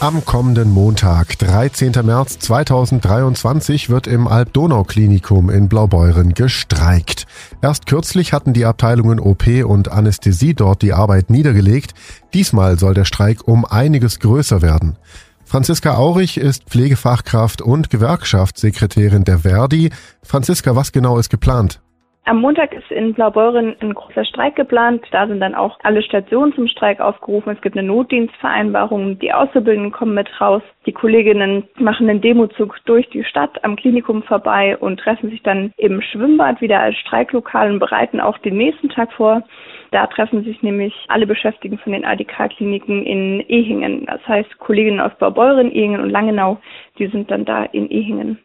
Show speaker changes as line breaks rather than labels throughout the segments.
Am kommenden Montag, 13. März 2023, wird im Alb-Donau-Klinikum in Blaubeuren gestreikt. Erst kürzlich hatten die Abteilungen OP und Anästhesie dort die Arbeit niedergelegt. Diesmal soll der Streik um einiges größer werden. Franziska Aurich ist Pflegefachkraft und Gewerkschaftssekretärin der Verdi. Franziska, was genau ist geplant?
Am Montag ist in Blaubeuren ein großer Streik geplant. Da sind dann auch alle Stationen zum Streik aufgerufen. Es gibt eine Notdienstvereinbarung. Die Auszubildenden kommen mit raus. Die Kolleginnen machen einen Demozug durch die Stadt am Klinikum vorbei und treffen sich dann im Schwimmbad wieder als Streiklokal und bereiten auch den nächsten Tag vor. Da treffen sich nämlich alle Beschäftigten von den ADK-Kliniken in Ehingen. Das heißt, Kolleginnen aus Blaubeuren, Ehingen und Langenau, die sind dann da in Ehingen.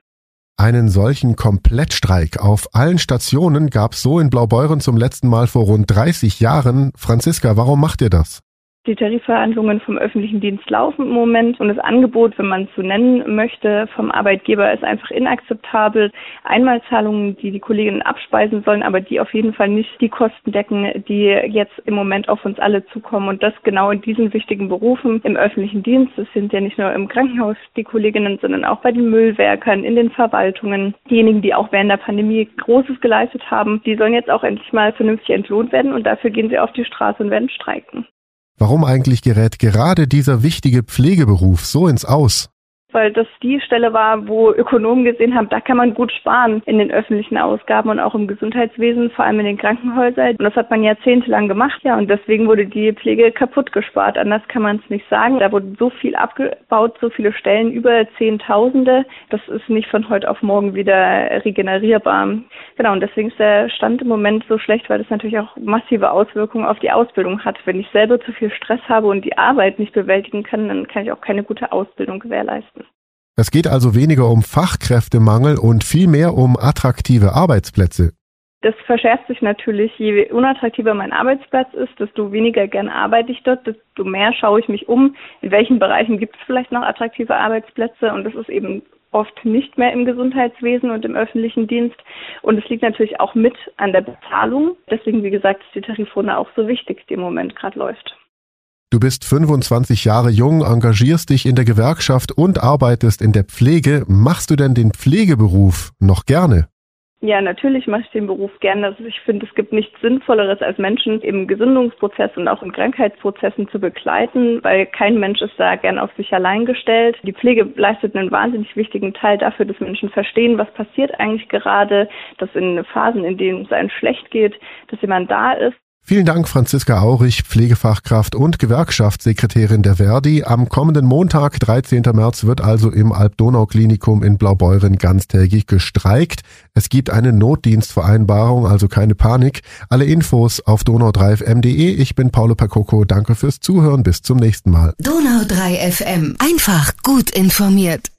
Einen solchen Komplettstreik auf allen Stationen gab es so in Blaubeuren zum letzten Mal vor rund 30 Jahren. Franziska, warum macht ihr das?
Die Tarifverhandlungen vom öffentlichen Dienst laufen im Moment und das Angebot, wenn man es so nennen möchte, vom Arbeitgeber ist einfach inakzeptabel. Einmalzahlungen, die die Kolleginnen abspeisen sollen, aber die auf jeden Fall nicht die Kosten decken, die jetzt im Moment auf uns alle zukommen. Und das genau in diesen wichtigen Berufen im öffentlichen Dienst. Das sind ja nicht nur im Krankenhaus die Kolleginnen, sondern auch bei den Müllwerkern, in den Verwaltungen. Diejenigen, die auch während der Pandemie Großes geleistet haben, die sollen jetzt auch endlich mal vernünftig entlohnt werden und dafür gehen sie auf die Straße und werden streiken.
Warum eigentlich gerät gerade dieser wichtige Pflegeberuf so ins Aus?
weil das die Stelle war, wo Ökonomen gesehen haben, da kann man gut sparen in den öffentlichen Ausgaben und auch im Gesundheitswesen, vor allem in den Krankenhäusern. Und das hat man jahrzehntelang gemacht, ja, und deswegen wurde die Pflege kaputt gespart. Anders kann man es nicht sagen. Da wurde so viel abgebaut, so viele Stellen, über Zehntausende. Das ist nicht von heute auf morgen wieder regenerierbar. Genau, und deswegen ist der Stand im Moment so schlecht, weil das natürlich auch massive Auswirkungen auf die Ausbildung hat. Wenn ich selber zu viel Stress habe und die Arbeit nicht bewältigen kann, dann kann ich auch keine gute Ausbildung gewährleisten.
Es geht also weniger um Fachkräftemangel und vielmehr um attraktive Arbeitsplätze.
Das verschärft sich natürlich, je unattraktiver mein Arbeitsplatz ist, desto weniger gern arbeite ich dort, desto mehr schaue ich mich um, in welchen Bereichen gibt es vielleicht noch attraktive Arbeitsplätze und das ist eben oft nicht mehr im Gesundheitswesen und im öffentlichen Dienst. Und es liegt natürlich auch mit an der Bezahlung. Deswegen, wie gesagt, ist die Tarifrunde auch so wichtig, die im Moment gerade läuft.
Du bist 25 Jahre jung, engagierst dich in der Gewerkschaft und arbeitest in der Pflege. Machst du denn den Pflegeberuf noch gerne?
Ja, natürlich mache ich den Beruf gerne. Also ich finde, es gibt nichts Sinnvolleres, als Menschen im Gesundungsprozess und auch in Krankheitsprozessen zu begleiten, weil kein Mensch ist da gern auf sich allein gestellt. Die Pflege leistet einen wahnsinnig wichtigen Teil dafür, dass Menschen verstehen, was passiert eigentlich gerade, dass in Phasen, in denen es einem schlecht geht, dass jemand da ist
Vielen Dank, Franziska Aurich, Pflegefachkraft und Gewerkschaftssekretärin der Verdi. Am kommenden Montag, 13. März, wird also im Alb-Donau-Klinikum in Blaubeuren ganztägig gestreikt. Es gibt eine Notdienstvereinbarung, also keine Panik. Alle Infos auf donau3fm.de. Ich bin Paolo Percoco. Danke fürs Zuhören. Bis zum nächsten Mal.
Donau3 FM. Einfach gut informiert.